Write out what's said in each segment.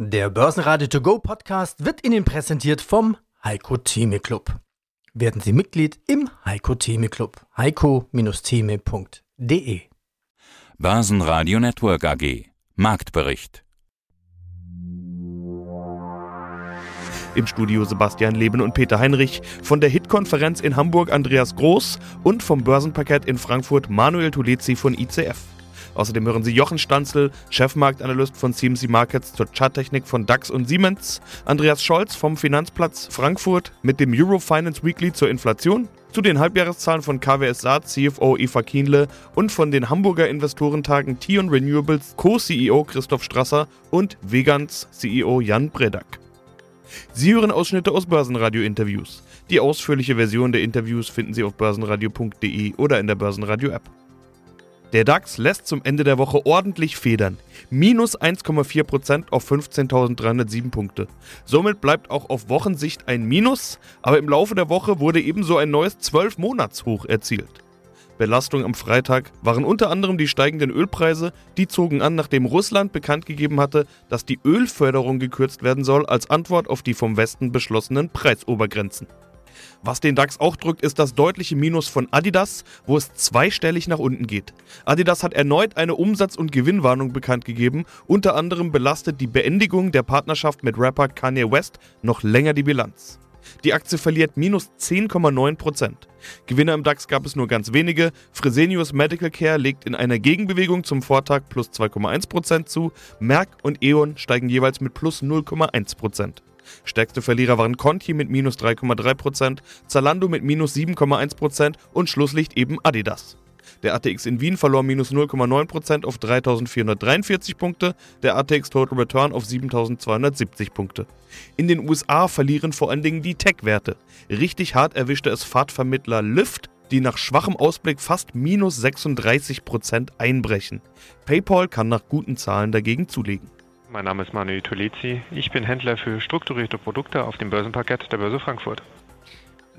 Der Börsenradio To Go Podcast wird Ihnen präsentiert vom Heiko Theme Club. Werden Sie Mitglied im Heiko Theme Club. heiko-theme.de Börsenradio Network AG Marktbericht Im Studio Sebastian Leben und Peter Heinrich, von der HIT-Konferenz in Hamburg Andreas Groß und vom Börsenparkett in Frankfurt Manuel Tulezi von ICF. Außerdem hören Sie Jochen Stanzel, Chefmarktanalyst von CMC Markets zur Charttechnik von DAX und Siemens, Andreas Scholz vom Finanzplatz Frankfurt mit dem Eurofinance Weekly zur Inflation, zu den Halbjahreszahlen von KWS Saat CFO Eva Kienle und von den Hamburger Investorentagen Tion Renewables Co-CEO Christoph Strasser und Vegans CEO Jan Bredak. Sie hören Ausschnitte aus Börsenradio-Interviews. Die ausführliche Version der Interviews finden Sie auf börsenradio.de oder in der Börsenradio-App. Der DAX lässt zum Ende der Woche ordentlich federn. Minus 1,4% auf 15.307 Punkte. Somit bleibt auch auf Wochensicht ein Minus, aber im Laufe der Woche wurde ebenso ein neues 12-Monats-Hoch erzielt. Belastung am Freitag waren unter anderem die steigenden Ölpreise, die zogen an, nachdem Russland bekannt gegeben hatte, dass die Ölförderung gekürzt werden soll als Antwort auf die vom Westen beschlossenen Preisobergrenzen. Was den DAX auch drückt, ist das deutliche Minus von Adidas, wo es zweistellig nach unten geht. Adidas hat erneut eine Umsatz- und Gewinnwarnung bekannt gegeben. Unter anderem belastet die Beendigung der Partnerschaft mit Rapper Kanye West noch länger die Bilanz. Die Aktie verliert minus 10,9%. Gewinner im DAX gab es nur ganz wenige. Fresenius Medical Care legt in einer Gegenbewegung zum Vortag plus 2,1% zu. Merck und E.ON steigen jeweils mit plus 0,1%. Stärkste Verlierer waren Conti mit minus 3,3%, Zalando mit minus 7,1% und Schlusslicht eben Adidas. Der ATX in Wien verlor minus 0,9% auf 3.443 Punkte, der ATX Total Return auf 7.270 Punkte. In den USA verlieren vor allen Dingen die Tech-Werte. Richtig hart erwischte es Fahrtvermittler Lyft, die nach schwachem Ausblick fast minus 36% einbrechen. PayPal kann nach guten Zahlen dagegen zulegen. Mein Name ist Manuel Tulezi. Ich bin Händler für strukturierte Produkte auf dem Börsenparkett der Börse Frankfurt.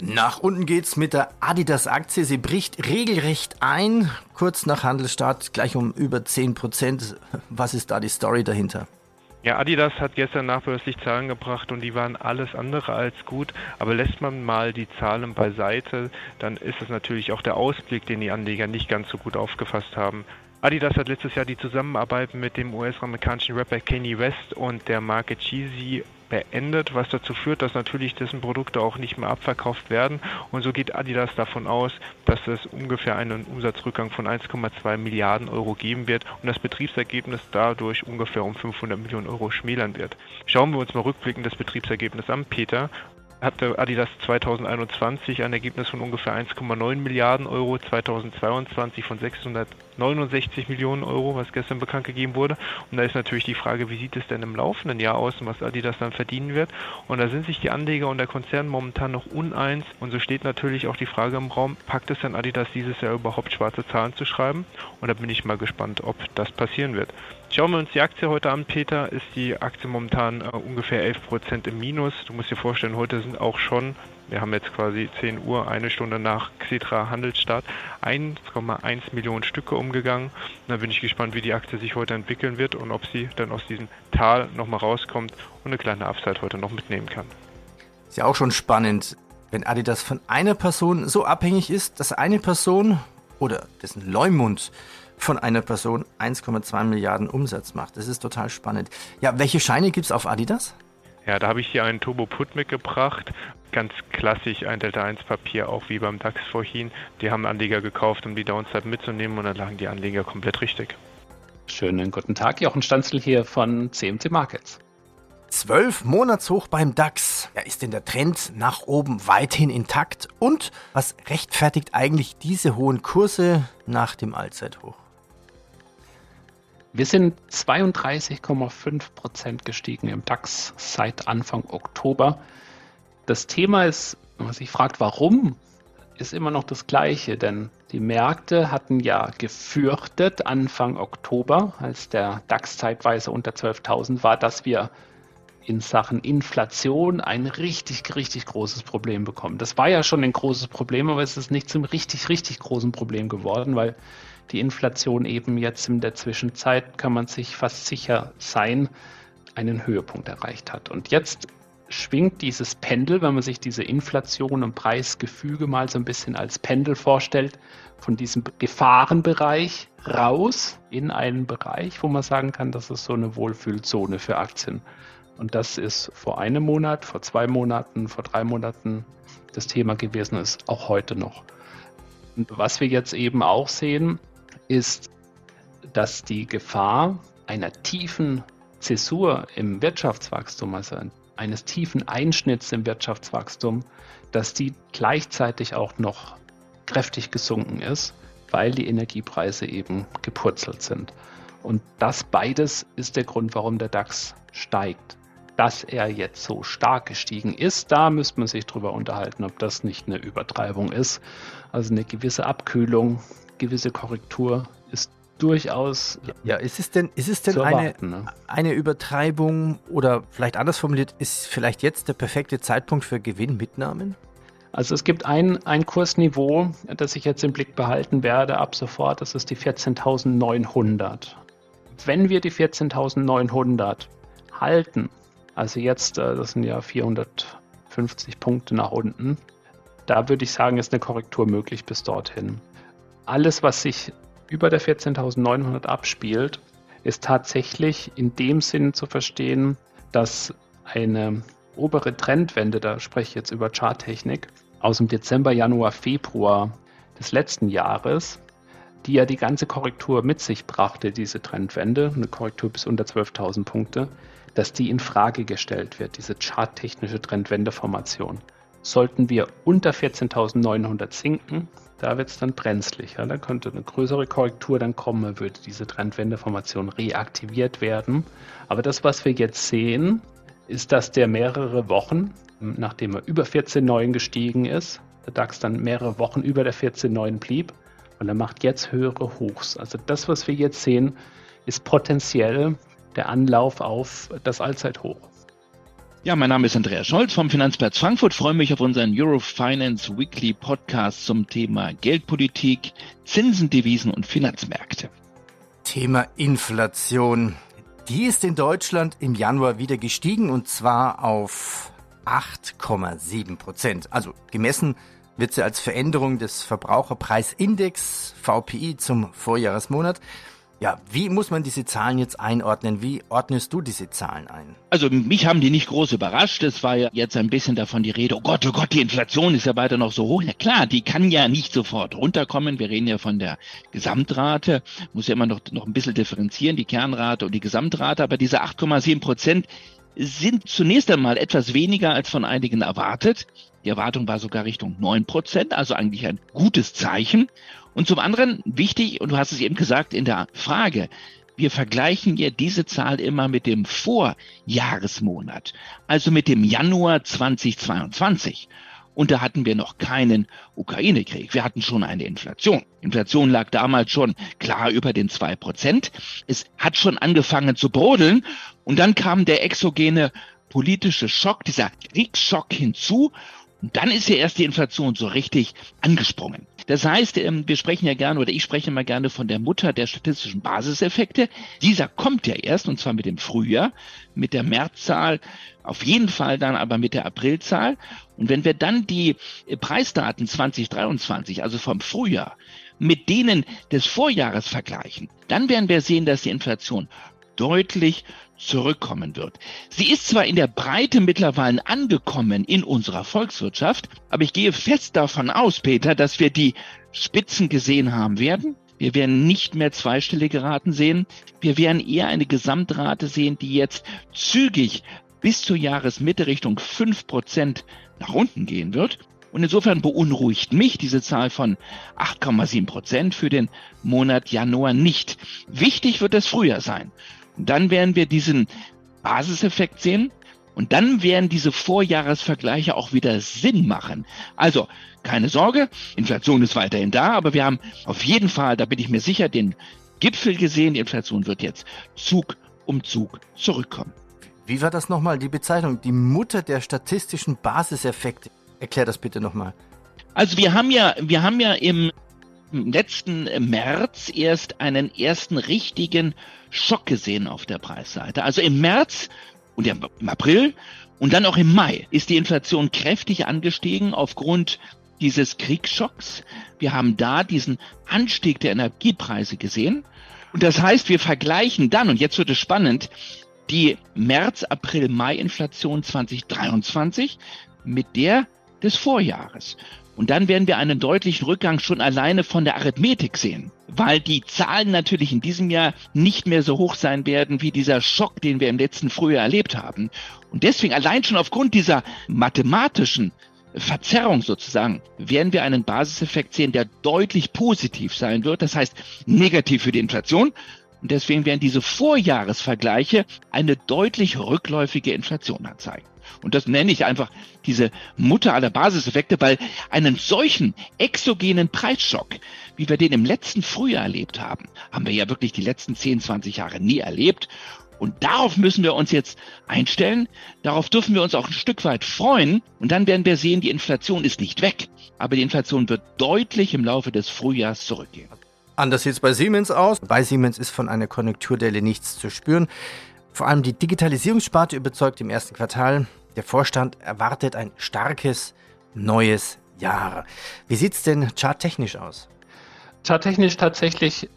Nach unten geht's mit der Adidas-Aktie. Sie bricht regelrecht ein. Kurz nach Handelsstart gleich um über 10 Prozent. Was ist da die Story dahinter? Ja, Adidas hat gestern nachbörslich Zahlen gebracht und die waren alles andere als gut. Aber lässt man mal die Zahlen beiseite, dann ist es natürlich auch der Ausblick, den die Anleger nicht ganz so gut aufgefasst haben. Adidas hat letztes Jahr die Zusammenarbeit mit dem US-amerikanischen Rapper Kanye West und der Marke Cheesy beendet, was dazu führt, dass natürlich dessen Produkte auch nicht mehr abverkauft werden. Und so geht Adidas davon aus, dass es ungefähr einen Umsatzrückgang von 1,2 Milliarden Euro geben wird und das Betriebsergebnis dadurch ungefähr um 500 Millionen Euro schmälern wird. Schauen wir uns mal rückblickend das Betriebsergebnis an, Peter hatte Adidas 2021 ein Ergebnis von ungefähr 1,9 Milliarden Euro, 2022 von 669 Millionen Euro, was gestern bekannt gegeben wurde. Und da ist natürlich die Frage, wie sieht es denn im laufenden Jahr aus und was Adidas dann verdienen wird. Und da sind sich die Anleger und der Konzern momentan noch uneins. Und so steht natürlich auch die Frage im Raum, packt es denn Adidas dieses Jahr überhaupt schwarze Zahlen zu schreiben? Und da bin ich mal gespannt, ob das passieren wird. Schauen wir uns die Aktie heute an, Peter, ist die Aktie momentan äh, ungefähr 11% im Minus. Du musst dir vorstellen, heute sind auch schon, wir haben jetzt quasi 10 Uhr, eine Stunde nach Xetra Handelsstart, 1,1 Millionen Stücke umgegangen. Da bin ich gespannt, wie die Aktie sich heute entwickeln wird und ob sie dann aus diesem Tal nochmal rauskommt und eine kleine Upside heute noch mitnehmen kann. Ist ja auch schon spannend, wenn Adidas von einer Person so abhängig ist, dass eine Person oder dessen Leumund von einer Person 1,2 Milliarden Umsatz macht. Das ist total spannend. Ja, welche Scheine gibt es auf Adidas? Ja, da habe ich hier einen Turbo Put mitgebracht. Ganz klassisch ein Delta 1 Papier, auch wie beim DAX vorhin. Die haben Anleger gekauft, um die Downside mitzunehmen und dann lagen die Anleger komplett richtig. Schönen guten Tag, Jochen Stanzel hier von CMC Markets. Zwölf Monatshoch beim DAX. Ja, ist denn der Trend nach oben weithin intakt? Und was rechtfertigt eigentlich diese hohen Kurse nach dem Allzeithoch? Wir sind 32,5 Prozent gestiegen im DAX seit Anfang Oktober. Das Thema ist, wenn man sich fragt, warum, ist immer noch das gleiche, denn die Märkte hatten ja gefürchtet Anfang Oktober, als der DAX zeitweise unter 12.000 war, dass wir in Sachen Inflation ein richtig, richtig großes Problem bekommen. Das war ja schon ein großes Problem, aber es ist nicht zum richtig, richtig großen Problem geworden, weil die Inflation eben jetzt in der Zwischenzeit, kann man sich fast sicher sein, einen Höhepunkt erreicht hat. Und jetzt schwingt dieses Pendel, wenn man sich diese Inflation und Preisgefüge mal so ein bisschen als Pendel vorstellt, von diesem Gefahrenbereich raus in einen Bereich, wo man sagen kann, das ist so eine Wohlfühlzone für Aktien. Und das ist vor einem Monat, vor zwei Monaten, vor drei Monaten das Thema gewesen, ist auch heute noch. Und was wir jetzt eben auch sehen, ist, dass die Gefahr einer tiefen Zäsur im Wirtschaftswachstum, also eines tiefen Einschnitts im Wirtschaftswachstum, dass die gleichzeitig auch noch kräftig gesunken ist, weil die Energiepreise eben gepurzelt sind. Und das beides ist der Grund, warum der DAX steigt. Dass er jetzt so stark gestiegen ist, da müsste man sich drüber unterhalten, ob das nicht eine Übertreibung ist. Also eine gewisse Abkühlung, gewisse Korrektur ist durchaus. Ja, ist es denn, ist es denn erwarten, eine, ne? eine Übertreibung oder vielleicht anders formuliert, ist vielleicht jetzt der perfekte Zeitpunkt für Gewinnmitnahmen? Also es gibt ein, ein Kursniveau, das ich jetzt im Blick behalten werde ab sofort, das ist die 14.900. Wenn wir die 14.900 halten, also jetzt, äh, das sind ja 450 Punkte nach unten, da würde ich sagen, ist eine Korrektur möglich bis dorthin. Alles, was sich über der 14.900 abspielt, ist tatsächlich in dem Sinn zu verstehen, dass eine obere Trendwende, da spreche ich jetzt über Charttechnik, aus dem Dezember, Januar, Februar des letzten Jahres, die ja die ganze Korrektur mit sich brachte, diese Trendwende, eine Korrektur bis unter 12.000 Punkte, dass die in Frage gestellt wird, diese charttechnische Trendwendeformation. Sollten wir unter 14.900 sinken, da wird es dann brenzlig. Ja? Da könnte eine größere Korrektur dann kommen, würde diese Trendwendeformation reaktiviert werden. Aber das, was wir jetzt sehen, ist, dass der mehrere Wochen, nachdem er über 14,9 gestiegen ist, der DAX dann mehrere Wochen über der 14,9 blieb und er macht jetzt höhere Hochs. Also das, was wir jetzt sehen, ist potenziell der Anlauf auf das Allzeithoch. Ja, mein Name ist Andreas Scholz vom Finanzplatz Frankfurt. Freue mich auf unseren Eurofinance Weekly Podcast zum Thema Geldpolitik, Zinsen, Devisen und Finanzmärkte. Thema Inflation. Die ist in Deutschland im Januar wieder gestiegen und zwar auf 8,7 Prozent. Also gemessen wird sie als Veränderung des Verbraucherpreisindex VPI zum Vorjahresmonat. Ja, wie muss man diese Zahlen jetzt einordnen? Wie ordnest du diese Zahlen ein? Also mich haben die nicht groß überrascht. Es war ja jetzt ein bisschen davon die Rede, oh Gott, oh Gott, die Inflation ist ja weiter noch so hoch. Ja klar, die kann ja nicht sofort runterkommen. Wir reden ja von der Gesamtrate, muss ja immer noch, noch ein bisschen differenzieren, die Kernrate und die Gesamtrate. Aber diese 8,7 Prozent sind zunächst einmal etwas weniger als von einigen erwartet. Die Erwartung war sogar Richtung 9 Prozent, also eigentlich ein gutes Zeichen. Und zum anderen wichtig, und du hast es eben gesagt in der Frage, wir vergleichen ja diese Zahl immer mit dem Vorjahresmonat, also mit dem Januar 2022. Und da hatten wir noch keinen Ukraine-Krieg. Wir hatten schon eine Inflation. Inflation lag damals schon klar über den zwei Prozent. Es hat schon angefangen zu brodeln. Und dann kam der exogene politische Schock, dieser Kriegsschock hinzu. Und dann ist ja erst die Inflation so richtig angesprungen. Das heißt, ähm, wir sprechen ja gerne oder ich spreche mal gerne von der Mutter der statistischen Basiseffekte. Dieser kommt ja erst und zwar mit dem Frühjahr, mit der Märzzahl, auf jeden Fall dann aber mit der Aprilzahl. Und wenn wir dann die äh, Preisdaten 2023, also vom Frühjahr, mit denen des Vorjahres vergleichen, dann werden wir sehen, dass die Inflation deutlich zurückkommen wird. Sie ist zwar in der Breite mittlerweile angekommen in unserer Volkswirtschaft, aber ich gehe fest davon aus, Peter, dass wir die Spitzen gesehen haben werden. Wir werden nicht mehr zweistellige Raten sehen. Wir werden eher eine Gesamtrate sehen, die jetzt zügig bis zur Jahresmitte Richtung fünf Prozent nach unten gehen wird. Und insofern beunruhigt mich diese Zahl von 8,7 Prozent für den Monat Januar nicht. Wichtig wird es früher sein. Dann werden wir diesen Basiseffekt sehen und dann werden diese Vorjahresvergleiche auch wieder Sinn machen. Also keine Sorge, Inflation ist weiterhin da, aber wir haben auf jeden Fall, da bin ich mir sicher, den Gipfel gesehen. Die Inflation wird jetzt Zug um Zug zurückkommen. Wie war das nochmal, die Bezeichnung? Die Mutter der statistischen Basiseffekte. Erklär das bitte nochmal. Also wir haben ja, wir haben ja im letzten März erst einen ersten richtigen Schock gesehen auf der Preisseite. Also im März und im April und dann auch im Mai ist die Inflation kräftig angestiegen aufgrund dieses Kriegsschocks. Wir haben da diesen Anstieg der Energiepreise gesehen. Und das heißt, wir vergleichen dann, und jetzt wird es spannend, die März, April, Mai-Inflation 2023 mit der des Vorjahres. Und dann werden wir einen deutlichen Rückgang schon alleine von der Arithmetik sehen, weil die Zahlen natürlich in diesem Jahr nicht mehr so hoch sein werden wie dieser Schock, den wir im letzten Frühjahr erlebt haben. Und deswegen allein schon aufgrund dieser mathematischen Verzerrung sozusagen, werden wir einen Basiseffekt sehen, der deutlich positiv sein wird. Das heißt, negativ für die Inflation. Und deswegen werden diese Vorjahresvergleiche eine deutlich rückläufige Inflation anzeigen. Und das nenne ich einfach diese Mutter aller Basiseffekte, weil einen solchen exogenen Preisschock, wie wir den im letzten Frühjahr erlebt haben, haben wir ja wirklich die letzten 10, 20 Jahre nie erlebt. Und darauf müssen wir uns jetzt einstellen. Darauf dürfen wir uns auch ein Stück weit freuen. Und dann werden wir sehen, die Inflation ist nicht weg. Aber die Inflation wird deutlich im Laufe des Frühjahrs zurückgehen. Anders sieht es bei Siemens aus. Bei Siemens ist von einer Konjunkturdelle nichts zu spüren. Vor allem die Digitalisierungssparte überzeugt im ersten Quartal. Der Vorstand erwartet ein starkes neues Jahr. Wie sieht es denn charttechnisch aus? Charttechnisch tatsächlich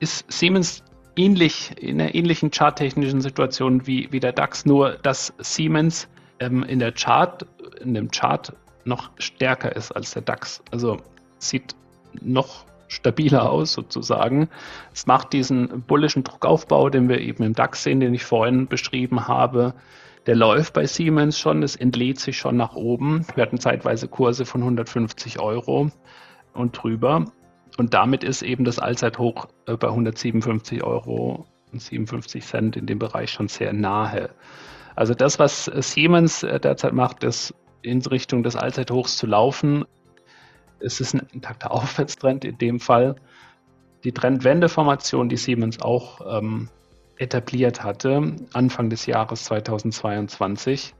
ist Siemens ähnlich in einer ähnlichen charttechnischen Situation wie, wie der DAX, nur dass Siemens ähm, in der Chart, in dem Chart noch stärker ist als der DAX. Also sieht noch stabiler aus sozusagen. Es macht diesen bullischen Druckaufbau, den wir eben im DAX sehen, den ich vorhin beschrieben habe. Der läuft bei Siemens schon, es entlädt sich schon nach oben. Wir hatten zeitweise Kurse von 150 Euro und drüber. Und damit ist eben das Allzeithoch äh, bei 157 Euro und 57 Cent in dem Bereich schon sehr nahe. Also das, was Siemens äh, derzeit macht, ist in Richtung des Allzeithochs zu laufen. Es ist ein intakter Aufwärtstrend in dem Fall. Die Trendwendeformation, die Siemens auch ähm, etabliert hatte, Anfang des Jahres 2022,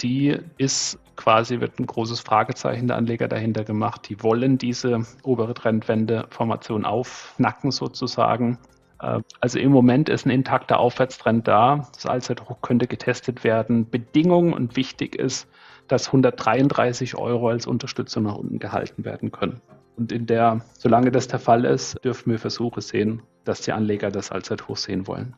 die ist quasi, wird ein großes Fragezeichen der Anleger dahinter gemacht. Die wollen diese obere Trendwende-Formation aufnacken sozusagen. Äh, also im Moment ist ein intakter Aufwärtstrend da. Das Allzeithoch könnte getestet werden. Bedingung und wichtig ist, dass 133 Euro als Unterstützung nach unten gehalten werden können. Und in der, solange das der Fall ist, dürfen wir Versuche sehen, dass die Anleger das Allzeithoch sehen wollen.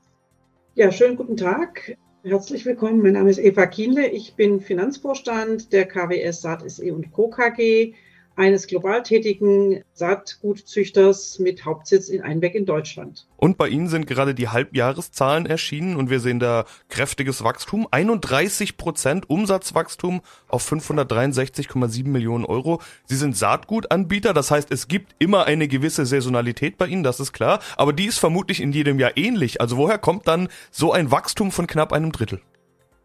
Ja, schönen guten Tag. Herzlich willkommen. Mein Name ist Eva Kienle. Ich bin Finanzvorstand der KWS Saat SE und Co. KG eines global tätigen Saatgutzüchters mit Hauptsitz in Einbeck in Deutschland. Und bei Ihnen sind gerade die Halbjahreszahlen erschienen und wir sehen da kräftiges Wachstum. 31 Prozent Umsatzwachstum auf 563,7 Millionen Euro. Sie sind Saatgutanbieter, das heißt, es gibt immer eine gewisse Saisonalität bei Ihnen, das ist klar. Aber die ist vermutlich in jedem Jahr ähnlich. Also woher kommt dann so ein Wachstum von knapp einem Drittel?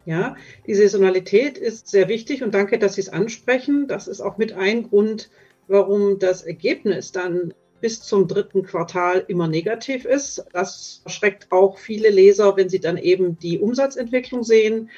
Ja, die Saisonalität ist sehr wichtig und danke, dass Sie es ansprechen. Das ist auch mit ein Grund, warum das Ergebnis dann bis zum dritten Quartal immer negativ ist. Das schreckt auch viele Leser, wenn sie dann eben die Umsatzentwicklung sehen.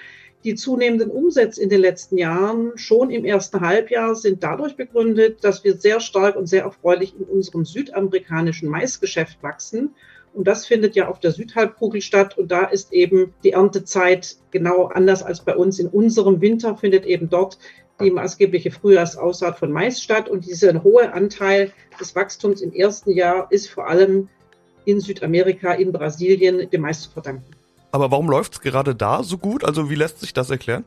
Die zunehmenden Umsätze in den letzten Jahren, schon im ersten Halbjahr, sind dadurch begründet, dass wir sehr stark und sehr erfreulich in unserem südamerikanischen Maisgeschäft wachsen und das findet ja auf der Südhalbkugel statt. Und da ist eben die Erntezeit genau anders als bei uns. In unserem Winter findet eben dort die maßgebliche Frühjahrsaussaat von Mais statt. Und dieser hohe Anteil des Wachstums im ersten Jahr ist vor allem in Südamerika, in Brasilien dem Mais zu verdanken. Aber warum läuft es gerade da so gut? Also wie lässt sich das erklären?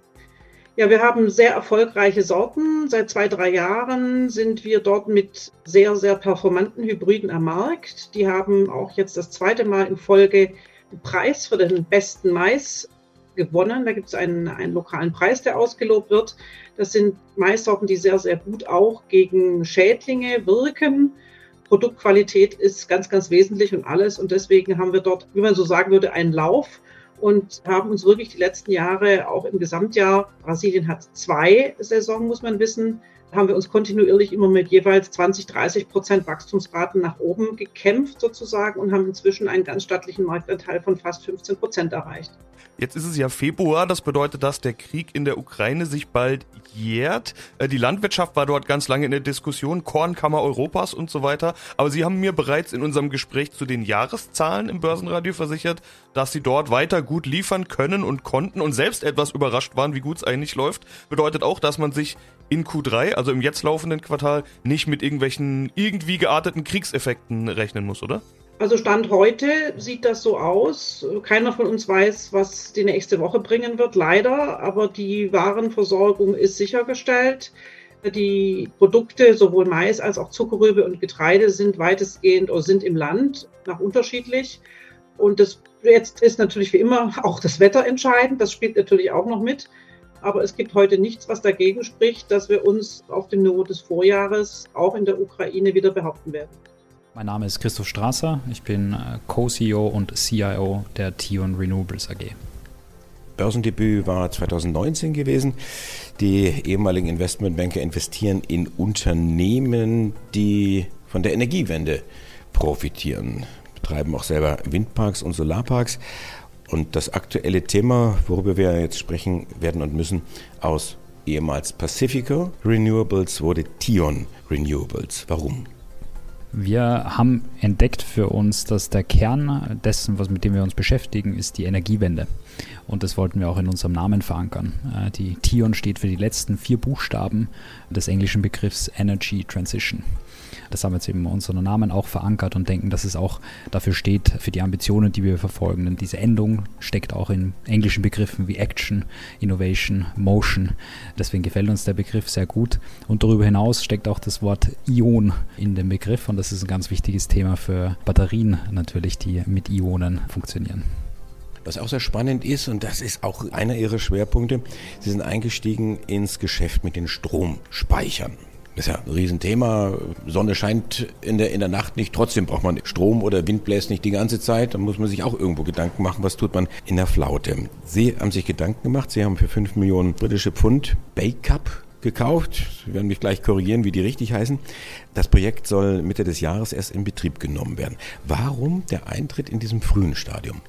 Ja, wir haben sehr erfolgreiche Sorten. Seit zwei, drei Jahren sind wir dort mit sehr, sehr performanten Hybriden am Markt. Die haben auch jetzt das zweite Mal in Folge den Preis für den besten Mais gewonnen. Da gibt es einen, einen lokalen Preis, der ausgelobt wird. Das sind Maissorten, die sehr, sehr gut auch gegen Schädlinge wirken. Produktqualität ist ganz, ganz wesentlich und alles. Und deswegen haben wir dort, wie man so sagen würde, einen Lauf und haben uns wirklich die letzten Jahre auch im Gesamtjahr, Brasilien hat zwei Saison, muss man wissen, haben wir uns kontinuierlich immer mit jeweils 20, 30 Prozent Wachstumsraten nach oben gekämpft sozusagen und haben inzwischen einen ganz stattlichen Marktanteil von fast 15 Prozent erreicht. Jetzt ist es ja Februar, das bedeutet, dass der Krieg in der Ukraine sich bald jährt. Äh, die Landwirtschaft war dort ganz lange in der Diskussion, Kornkammer Europas und so weiter. Aber Sie haben mir bereits in unserem Gespräch zu den Jahreszahlen im Börsenradio versichert, dass Sie dort weiter gut liefern können und konnten und selbst etwas überrascht waren, wie gut es eigentlich läuft. Bedeutet auch, dass man sich in Q3, also im jetzt laufenden Quartal, nicht mit irgendwelchen irgendwie gearteten Kriegseffekten rechnen muss, oder? Also Stand heute sieht das so aus. Keiner von uns weiß, was die nächste Woche bringen wird, leider. Aber die Warenversorgung ist sichergestellt. Die Produkte, sowohl Mais als auch Zuckerrübe und Getreide, sind weitestgehend oder sind im Land, nach unterschiedlich. Und das jetzt ist natürlich wie immer auch das Wetter entscheidend. Das spielt natürlich auch noch mit. Aber es gibt heute nichts, was dagegen spricht, dass wir uns auf dem Niveau des Vorjahres auch in der Ukraine wieder behaupten werden. Mein Name ist Christoph Strasser. Ich bin äh, Co-CEO und CIO der Tion Renewables AG. Börsendebüt war 2019 gewesen. Die ehemaligen Investmentbanker investieren in Unternehmen, die von der Energiewende profitieren, betreiben auch selber Windparks und Solarparks. Und das aktuelle Thema, worüber wir jetzt sprechen werden und müssen, aus ehemals Pacifico Renewables wurde Tion Renewables. Warum? Wir haben entdeckt für uns, dass der Kern dessen, was mit dem wir uns beschäftigen, ist die Energiewende. Und das wollten wir auch in unserem Namen verankern. Äh, die Tion steht für die letzten vier Buchstaben des englischen Begriffs Energy Transition. Das haben wir jetzt eben in Namen auch verankert und denken, dass es auch dafür steht, für die Ambitionen, die wir verfolgen. Denn diese Endung steckt auch in englischen Begriffen wie Action, Innovation, Motion. Deswegen gefällt uns der Begriff sehr gut. Und darüber hinaus steckt auch das Wort Ion in dem Begriff und das ist ein ganz wichtiges Thema für Batterien natürlich, die mit Ionen funktionieren. Was auch sehr spannend ist, und das ist auch einer Ihrer Schwerpunkte, Sie sind eingestiegen ins Geschäft mit den Stromspeichern. Das ist ja ein Riesenthema. Sonne scheint in der, in der Nacht nicht. Trotzdem braucht man Strom oder Wind bläst nicht die ganze Zeit. Da muss man sich auch irgendwo Gedanken machen, was tut man in der Flaute. Sie haben sich Gedanken gemacht. Sie haben für 5 Millionen britische Pfund Bake-Up gekauft. Sie werden mich gleich korrigieren, wie die richtig heißen. Das Projekt soll Mitte des Jahres erst in Betrieb genommen werden. Warum der Eintritt in diesem frühen Stadium?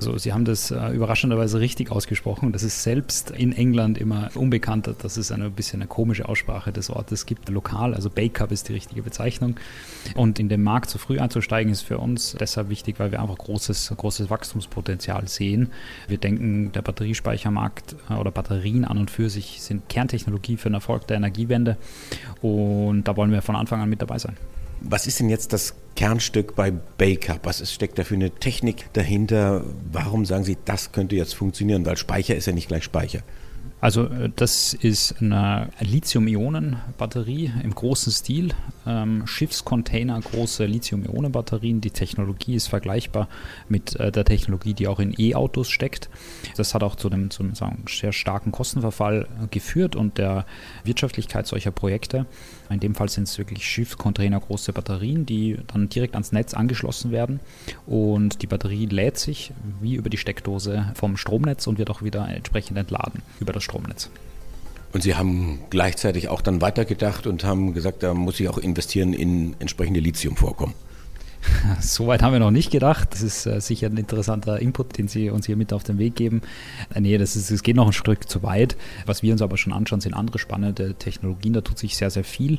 Also Sie haben das äh, überraschenderweise richtig ausgesprochen. Das ist selbst in England immer unbekannt, dass es eine bisschen eine komische Aussprache des Wortes gibt. Lokal, also Bake Up ist die richtige Bezeichnung. Und in den Markt so früh einzusteigen ist für uns deshalb wichtig, weil wir einfach großes, großes Wachstumspotenzial sehen. Wir denken, der Batteriespeichermarkt äh, oder Batterien an und für sich sind Kerntechnologie für den Erfolg der Energiewende. Und da wollen wir von Anfang an mit dabei sein. Was ist denn jetzt das Kernstück bei Baker? Was ist, steckt da für eine Technik dahinter? Warum sagen Sie, das könnte jetzt funktionieren? Weil Speicher ist ja nicht gleich Speicher. Also äh, das ist eine Lithium-Ionen-Batterie im großen Stil. Ähm, Schiffscontainer, große Lithium-Ionen-Batterien. Die Technologie ist vergleichbar mit äh, der Technologie, die auch in E-Autos steckt. Das hat auch zu einem, zu einem sagen, sehr starken Kostenverfall äh, geführt und der Wirtschaftlichkeit solcher Projekte. In dem Fall sind es wirklich Schiffscontainer, große Batterien, die dann direkt ans Netz angeschlossen werden. Und die Batterie lädt sich wie über die Steckdose vom Stromnetz und wird auch wieder entsprechend entladen über das Stromnetz. Und Sie haben gleichzeitig auch dann weitergedacht und haben gesagt, da muss ich auch investieren in entsprechende Lithiumvorkommen. Soweit haben wir noch nicht gedacht. Das ist äh, sicher ein interessanter Input, den Sie uns hier mit auf den Weg geben. Äh, nee, das, ist, das geht noch ein Stück zu weit. Was wir uns aber schon anschauen, sind andere spannende Technologien. Da tut sich sehr, sehr viel.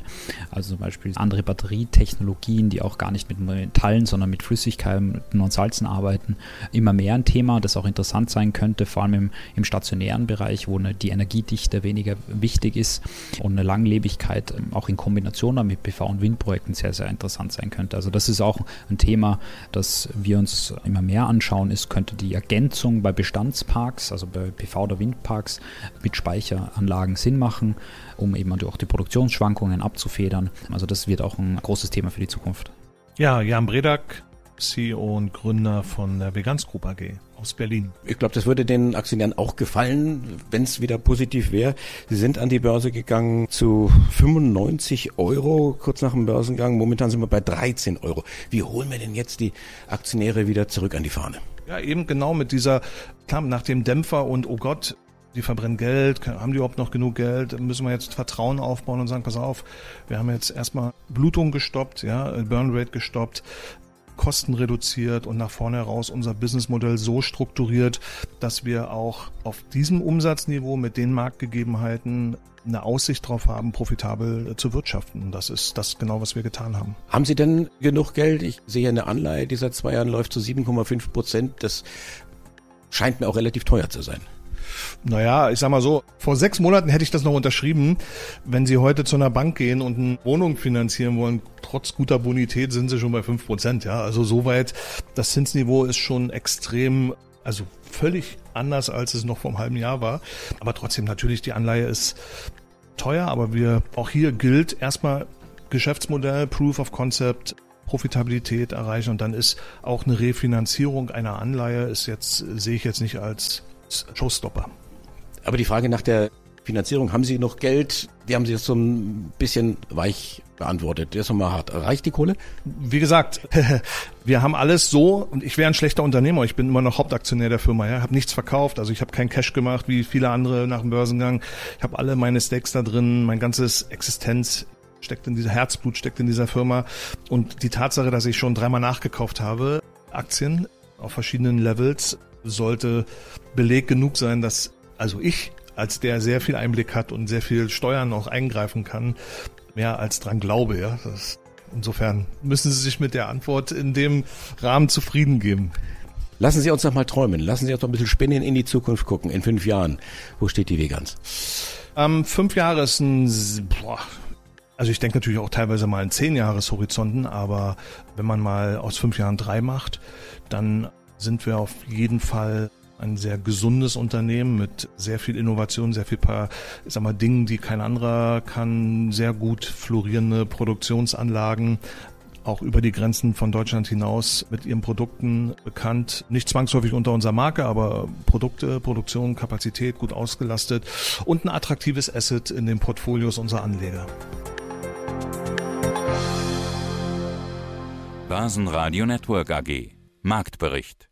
Also zum Beispiel andere Batterietechnologien, die auch gar nicht mit Metallen, sondern mit Flüssigkeiten und Salzen arbeiten. Immer mehr ein Thema, das auch interessant sein könnte, vor allem im, im stationären Bereich, wo eine, die Energiedichte weniger wichtig ist und eine Langlebigkeit ähm, auch in Kombination mit PV- und Windprojekten sehr, sehr interessant sein könnte. Also das ist auch ein Thema, das wir uns immer mehr anschauen, ist, könnte die Ergänzung bei Bestandsparks, also bei PV- oder Windparks mit Speicheranlagen Sinn machen, um eben auch die Produktionsschwankungen abzufedern. Also das wird auch ein großes Thema für die Zukunft. Ja, Jan Bredak, CEO und Gründer von der Veganz Group AG aus Berlin. Ich glaube, das würde den Aktionären auch gefallen, wenn es wieder positiv wäre. Sie sind an die Börse gegangen zu 95 Euro kurz nach dem Börsengang. Momentan sind wir bei 13 Euro. Wie holen wir denn jetzt die Aktionäre wieder zurück an die Fahne? Ja, eben genau mit dieser, klar, nach dem Dämpfer und oh Gott, die verbrennen Geld, haben die überhaupt noch genug Geld, müssen wir jetzt Vertrauen aufbauen und sagen, pass auf, wir haben jetzt erstmal Blutung gestoppt, ja, Burn Rate gestoppt, Kosten reduziert und nach vorne heraus unser Businessmodell so strukturiert, dass wir auch auf diesem Umsatzniveau mit den Marktgegebenheiten eine Aussicht darauf haben, profitabel äh, zu wirtschaften. Das ist das genau, was wir getan haben. Haben Sie denn genug Geld? Ich sehe eine Anleihe, die seit zwei Jahren läuft zu 7,5 Prozent. Das scheint mir auch relativ teuer zu sein. Naja, ich sag mal so, vor sechs Monaten hätte ich das noch unterschrieben. Wenn Sie heute zu einer Bank gehen und eine Wohnung finanzieren wollen, trotz guter Bonität sind Sie schon bei fünf Prozent. Ja, also soweit, das Zinsniveau ist schon extrem, also völlig anders, als es noch vor einem halben Jahr war. Aber trotzdem natürlich, die Anleihe ist teuer, aber wir, auch hier gilt erstmal Geschäftsmodell, Proof of Concept, Profitabilität erreichen und dann ist auch eine Refinanzierung einer Anleihe ist jetzt, sehe ich jetzt nicht als Showstopper. Aber die Frage nach der Finanzierung, haben Sie noch Geld? Die haben Sie jetzt so ein bisschen weich beantwortet. Der ist nochmal hart. Reicht die Kohle? Wie gesagt, wir haben alles so und ich wäre ein schlechter Unternehmer. Ich bin immer noch Hauptaktionär der Firma. Ja, habe nichts verkauft. Also ich habe keinen Cash gemacht wie viele andere nach dem Börsengang. Ich habe alle meine Stakes da drin. Mein ganzes Existenz steckt in dieser Herzblut steckt in dieser Firma und die Tatsache, dass ich schon dreimal nachgekauft habe Aktien auf verschiedenen Levels sollte Beleg genug sein, dass also ich als der sehr viel Einblick hat und sehr viel Steuern auch eingreifen kann, mehr als dran glaube, ja. Das, insofern müssen Sie sich mit der Antwort in dem Rahmen zufrieden geben. Lassen Sie uns noch mal träumen. Lassen Sie uns noch ein bisschen spinnen in die Zukunft gucken. In fünf Jahren, wo steht die Vegans? Ähm, fünf Jahre ist ein, boah, also ich denke natürlich auch teilweise mal in zehn Jahreshorizonten, aber wenn man mal aus fünf Jahren drei macht, dann sind wir auf jeden Fall ein sehr gesundes Unternehmen mit sehr viel Innovation, sehr viel paar, ich sag mal, Dingen, die kein anderer kann, sehr gut florierende Produktionsanlagen, auch über die Grenzen von Deutschland hinaus mit ihren Produkten bekannt. Nicht zwangsläufig unter unserer Marke, aber Produkte, Produktion, Kapazität gut ausgelastet und ein attraktives Asset in den Portfolios unserer Anleger. Börsenradio Network AG Marktbericht